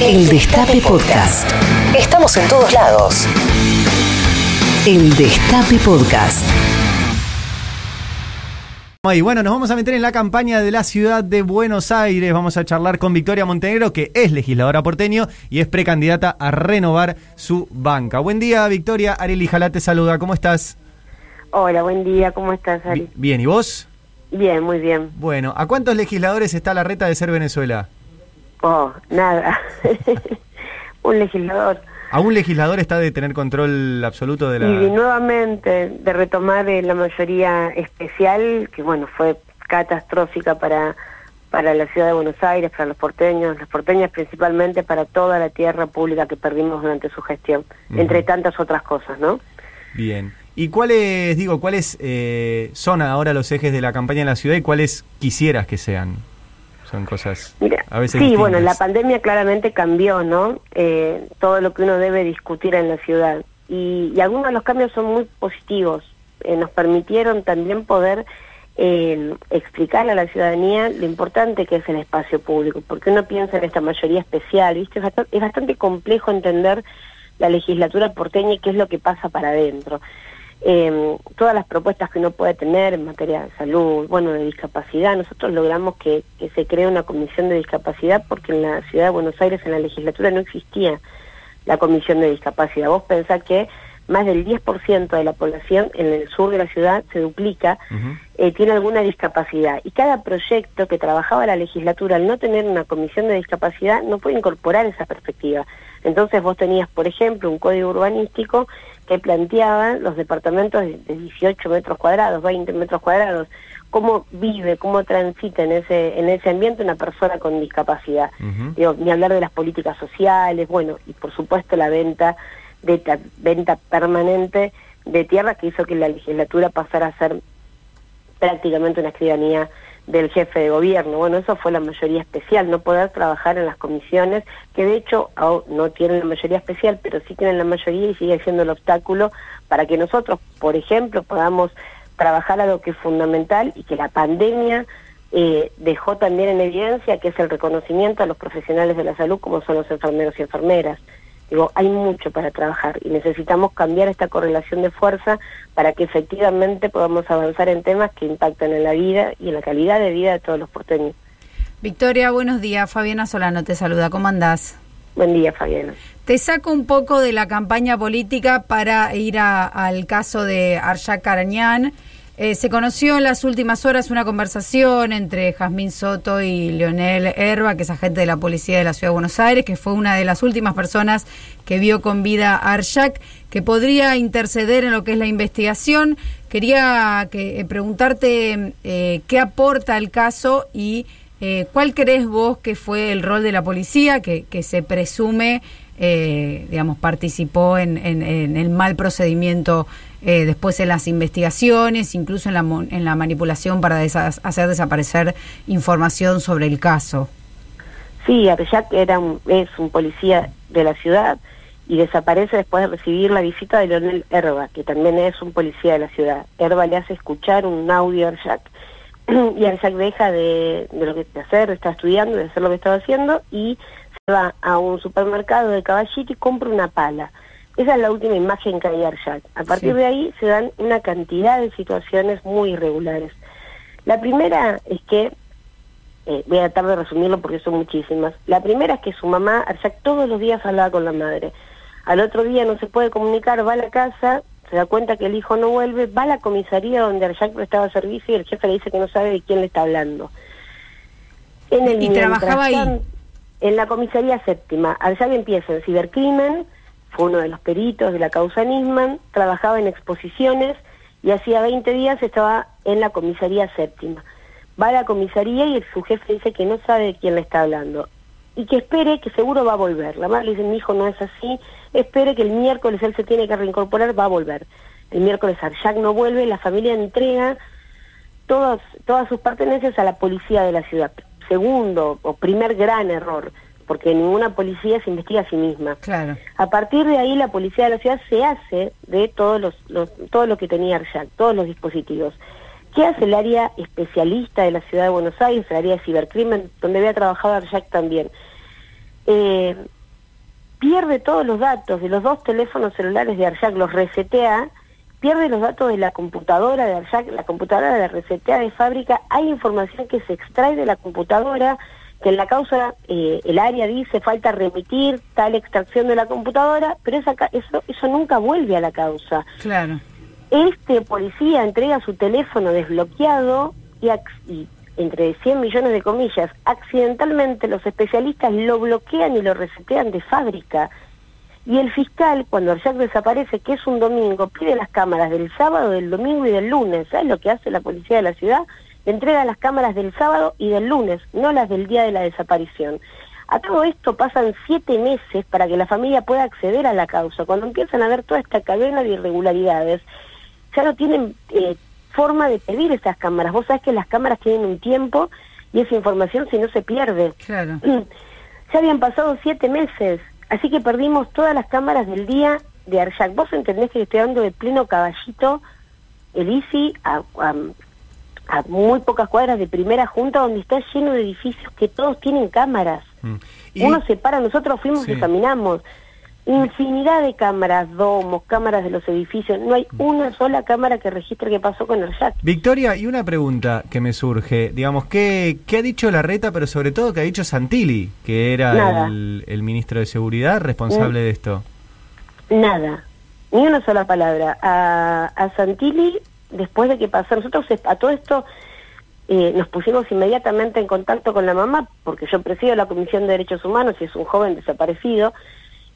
El Destape Podcast. Estamos en todos lados. El Destape Podcast. Y bueno, nos vamos a meter en la campaña de la ciudad de Buenos Aires. Vamos a charlar con Victoria Montenegro, que es legisladora porteño y es precandidata a renovar su banca. Buen día, Victoria. Ariel Jalá te saluda. ¿Cómo estás? Hola, buen día. ¿Cómo estás, Ari? Bien, ¿y vos? Bien, muy bien. Bueno, ¿a cuántos legisladores está la reta de ser Venezuela? Oh, nada. Un legislador. ¿A un legislador está de tener control absoluto de la...? Y nuevamente de retomar eh, la mayoría especial, que bueno, fue catastrófica para, para la ciudad de Buenos Aires, para los porteños, las porteñas principalmente para toda la tierra pública que perdimos durante su gestión, entre tantas otras cosas, ¿no? Bien. ¿Y cuáles, digo, cuáles eh, son ahora los ejes de la campaña en la ciudad y cuáles quisieras que sean? Son cosas a veces Sí, bueno, la pandemia claramente cambió, ¿no? Eh, todo lo que uno debe discutir en la ciudad. Y, algunos de los cambios son muy positivos. Eh, nos permitieron también poder eh, explicarle a la ciudadanía lo importante que es el espacio público, porque uno piensa en esta mayoría especial, ¿viste? Es bastante, complejo entender la legislatura porteña y qué es lo que pasa para adentro eh, todas las propuestas que uno puede tener en materia de salud, bueno, de discapacidad. Nosotros logramos que, se cree una comisión de discapacidad porque en la ciudad de Buenos Aires, en la legislatura, no existía la comisión de discapacidad. Vos pensás que más del 10% de la población en el sur de la ciudad se duplica, eh, tiene alguna discapacidad. Y cada proyecto que trabajaba la legislatura, al no tener una comisión de discapacidad, no puede incorporar esa perspectiva. Entonces vos tenías, por ejemplo, un código urbanístico que planteaban los departamentos de 18 metros cuadrados, 20 metros cuadrados, cómo vive, cómo transita en ese, en ese ambiente una persona con discapacidad. ni hablar de las políticas sociales, bueno, y por supuesto la venta, de venta permanente de tierra que hizo que la legislatura pasara a ser prácticamente una escribanía del jefe de gobierno. Bueno, eso fue la mayoría especial, no poder trabajar en las comisiones, que de hecho no tienen la mayoría especial, pero sí tienen la mayoría y sigue siendo el obstáculo para que nosotros, por ejemplo, podamos trabajar a lo que es fundamental y que la pandemia eh, dejó también en evidencia, que es el reconocimiento a los profesionales de la salud como son los enfermeros y enfermeras. Digo, hay mucho para trabajar y necesitamos cambiar esta correlación de fuerza para que efectivamente podamos avanzar en temas que impactan en la vida y en la calidad de vida de todos los porteños. Victoria, buenos días. Fabiana Solano te saluda. ¿Cómo andás? Buen día, Fabiana. Te saco un poco de la campaña política para ir al caso de Arshak Arañán eh, se conoció en las últimas horas una conversación entre Jazmín Soto y Leonel Herba, que es agente de la policía de la Ciudad de Buenos Aires, que fue una de las últimas personas que vio con vida a Arshak, que podría interceder en lo que es la investigación. Quería que, eh, preguntarte eh, qué aporta el caso y cuál crees vos que fue el rol de la policía, que, que se presume, digamos, participó en, en el mal procedimiento eh, después en las investigaciones, incluso en la, en la manipulación para hacer desaparecer información sobre el caso. Sí, Arjac era es un policía de la ciudad y desaparece después de recibir la visita de Leonel Herba, que también es un policía de la ciudad. Herba le hace escuchar un audio a Arjac y Arjac deja de, lo que de hacer, está estudiando, de hacer lo que estaba haciendo y va a un supermercado de Caballito y compra una pala esa es la última imagen que hay Arshad. A partir de ahí se dan una cantidad de situaciones muy irregulares. La primera es que, eh, voy a tratar de resumirlo porque son muchísimas. La primera es que su mamá, Arshad, todos los días hablaba con la madre. Al otro día no se puede comunicar, va a la casa, se da cuenta que el hijo no vuelve, va a la comisaría donde Arshad prestaba servicio y el jefe le dice que no sabe de quién le está hablando. En el y trabajaba ahí. En la comisaría séptima. Arshad empieza en cibercrimen, fue uno de los peritos de la causa Nisman, trabajaba en exposiciones y hacía 20 días estaba en la comisaría séptima. Va a la comisaría y su jefe dice que no sabe de quién le está hablando y que espere que seguro va a volver. La madre le dice, mi hijo no es así, espere que el miércoles él se tiene que reincorporar, va a volver. El miércoles Arshak no vuelve, la familia entrega todas, todas sus pertenencias a la policía de la ciudad. Segundo o primer gran error porque ninguna policía se investiga a sí misma. Claro. A partir de ahí la policía de la ciudad se hace de todos los, todo lo que tenía Arjac, todos los dispositivos. ¿Qué hace el área especialista de la ciudad de Buenos Aires, el área de cibercrimen, donde había trabajado Arjac también? eh, pierde todos los datos de los dos teléfonos celulares de Arjac, los resetea, pierde los datos de la computadora de Arjac, la computadora de resetea de fábrica, hay información que se extrae de la computadora, que en la causa eh, el área dice falta remitir tal extracción de la computadora, pero esa, eso, eso nunca vuelve a la causa. Claro. Este policía entrega su teléfono desbloqueado y, y entre 100 millones de comillas, accidentalmente los especialistas lo bloquean y lo resetean de fábrica. Y el fiscal, cuando Arjac desaparece, que es un domingo, pide las cámaras del sábado, del domingo y del lunes. ¿Sabes lo que hace la policía de la ciudad? Entrega las cámaras del sábado y del lunes, no las del día de la desaparición. A todo esto pasan siete meses para que la familia pueda acceder a la causa. Cuando empiezan a ver toda esta cadena de irregularidades, ya no tienen eh, forma de pedir esas cámaras. Vos sabés que las cámaras tienen un tiempo y esa información si no se pierde. Claro. Ya habían pasado siete meses, así que perdimos todas las cámaras del día de Arjac. Vos entendés que estoy hablando de pleno caballito, el ICI, a, a, muy pocas cuadras de primera junta, donde está lleno de edificios que todos tienen cámaras. Mm. Uno se para, nosotros fuimos y examinamos infinidad de cámaras, domos, cámaras de los edificios. No hay una sola cámara que registre qué pasó con el chat. Victoria, y una pregunta que me surge. Digamos, ¿qué, qué ha dicho la reta, pero sobre todo qué ha dicho Santilli, que era el, ministro de Seguridad responsable de esto? Nada, ni una sola palabra. A, a Santilli, después de que pasó, nosotros a todo esto... Eh, nos pusimos inmediatamente en contacto con la mamá, porque yo presido la Comisión de Derechos Humanos y es un joven desaparecido,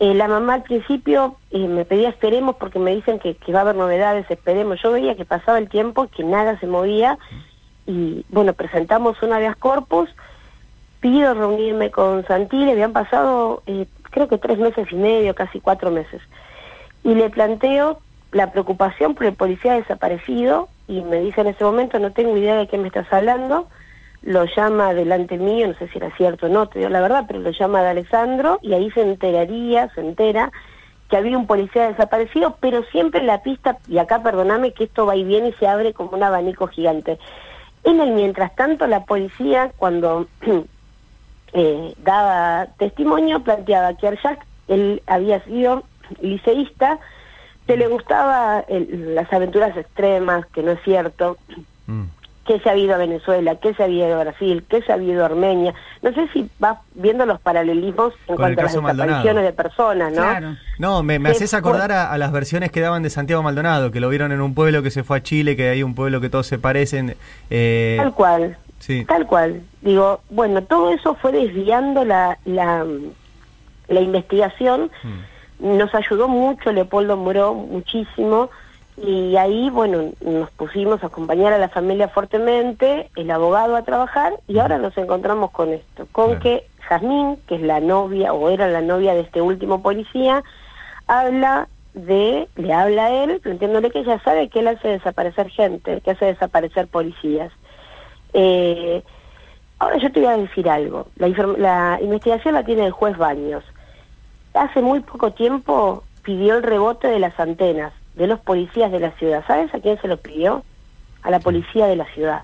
eh, la mamá al principio eh, me pedía esperemos porque me dicen que, va a haber novedades, esperemos. Yo veía que pasaba el tiempo, que nada se movía. Y bueno, presentamos una de corpus, pido reunirme con Santilli, habían pasado eh, creo que tres meses y medio, casi cuatro meses, y le planteo la preocupación por el policía desaparecido y me dice en ese momento no tengo idea de qué me estás hablando, lo llama delante mío, no sé si era cierto o no, te digo la verdad, pero lo llama de Alessandro y ahí se enteraría, se entera que había un policía desaparecido, pero siempre la pista, y acá perdoname que esto va y viene y se abre como un abanico gigante. En el mientras tanto, la policía, cuando eh, daba testimonio, planteaba que Arjak, él había sido liceísta, que le gustaba las aventuras extremas, que no es cierto, mm qué se ha habido a Venezuela, qué se ha habido a Brasil, qué se ha habido a Armenia. No sé si vas viendo los paralelismos en cuanto a las desapariciones de personas, ¿no? Claro. No, me, haces acordar a, las versiones que daban de Santiago Maldonado, que lo vieron en un pueblo que se fue a Chile, que hay un pueblo que todos se parecen. Eh... Tal cual. Sí. Tal cual. Digo, bueno, todo eso fue desviando la, la, la investigación. Mm. Nos ayudó mucho Leopoldo Moró, muchísimo y ahí, bueno, nos pusimos a acompañar a la familia fuertemente, el abogado a trabajar, y ahora nos encontramos con esto, con que Jazmín, que es la novia, o era la novia de este último policía, habla de, le habla a él, planteándole que ella sabe que él hace desaparecer gente, que hace desaparecer policías. Eh, ahora yo te voy a decir algo, la, la investigación la tiene el juez Baños. Hace muy poco tiempo pidió el rebote de las antenas de los policías de la ciudad. ¿Sabes a quién se lo pidió? A la policía de la ciudad.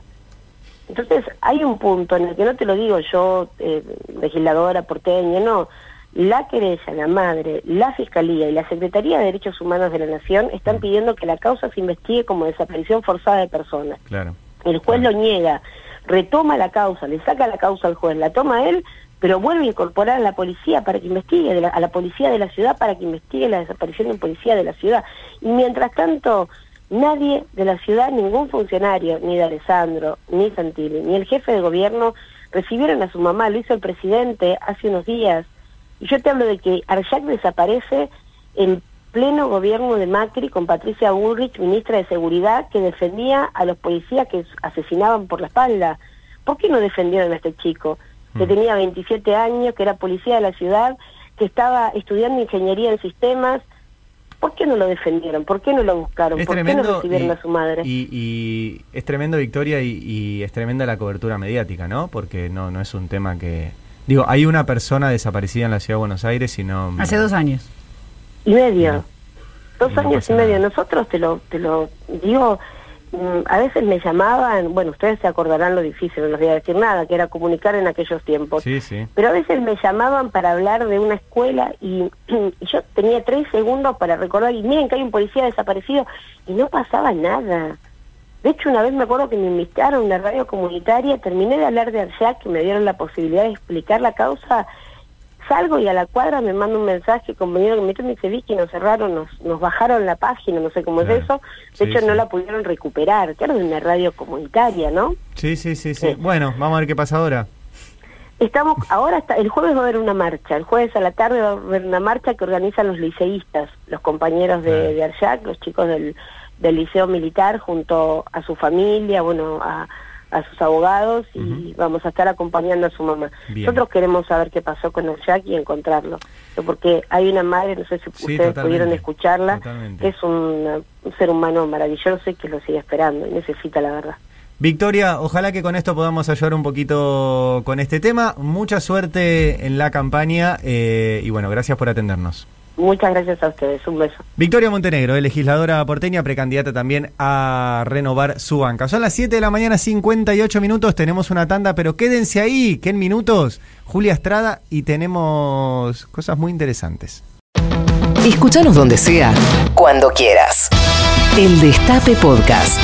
Entonces, hay un punto en el que no te lo digo yo, eh, legisladora porteña, no. La querella, la madre, la fiscalía y la Secretaría de Derechos Humanos de la Nación están pidiendo que la causa se investigue como desaparición forzada de personas. Claro. El juez lo niega, retoma la causa, le saca la causa al juez, la toma él, pero vuelve a incorporar a la policía para que investigue, a la policía de la ciudad para que investigue la desaparición de policía de la ciudad. Y mientras tanto, nadie de la ciudad, ningún funcionario, ni de Alessandro, ni Santilli, ni el jefe de gobierno, recibieron a su mamá, lo hizo el presidente hace unos días. Y yo te hablo de que Arjac desaparece en pleno gobierno de Macri con Patricia Bullrich, ministra de Seguridad, que defendía a los policías que asesinaban por la espalda. ¿Por qué no defendieron a este chico? Que mm. tenía 27 años, que era policía de la ciudad, que estaba estudiando ingeniería en sistemas. ¿Por qué no lo defendieron? ¿Por qué no lo buscaron? ¿Por qué no recibieron a su madre? Y, es tremendo, Victoria, y, es tremenda la cobertura mediática, ¿no? Porque no, no es un tema que... Digo, hay una persona desaparecida en la ciudad de Buenos Aires y no... Hace dos años. Y medio. dos años y medio. Nosotros, te lo, te lo digo, a veces me llamaban, bueno, ustedes se acordarán lo difícil, no les voy a decir nada, que era comunicar en aquellos tiempos. Sí, sí. Pero a veces me llamaban para hablar de una escuela y, y yo tenía tres segundos para recordar, y miren que hay un policía desaparecido, y no pasaba nada. De hecho, una vez me acuerdo que me invitaron a una radio comunitaria, terminé de hablar de Arjac, que me dieron la posibilidad de explicar la causa, salgo y a la cuadra me manda un mensaje, compañero que me me dice, Vicky, nos cerraron, nos, nos bajaron la página, no sé cómo Claro. es eso, de Sí, hecho no la pudieron recuperar, claro, de una radio comunitaria, ¿no? Sí, sí, sí, sí. Bueno, vamos a ver qué pasa ahora. Estamos, ahora está, el jueves va a haber una marcha, el jueves a la tarde va a haber una marcha que organizan los liceístas, los compañeros de, de Arjac, los chicos del, del liceo militar, junto a su familia, bueno, a, a sus abogados y vamos a estar acompañando a su mamá. Bien. Nosotros queremos saber qué pasó con Arjac y encontrarlo, porque hay una madre, no sé si Sí, ustedes pudieron escucharla, Totalmente. que es un, un ser humano maravilloso y que lo sigue esperando y necesita la verdad. Victoria, ojalá que con esto podamos ayudar un poquito con este tema. Mucha suerte en la campaña eh, y bueno, gracias por atendernos. Muchas gracias a ustedes, un beso. Victoria Montenegro, legisladora porteña, precandidata también a renovar su banca. Son las 7 de la mañana, 58 minutos, tenemos una tanda, pero quédense ahí, que en minutos, Julia Estrada y tenemos cosas muy interesantes. Escúchanos donde sea, cuando quieras. El Destape Podcast.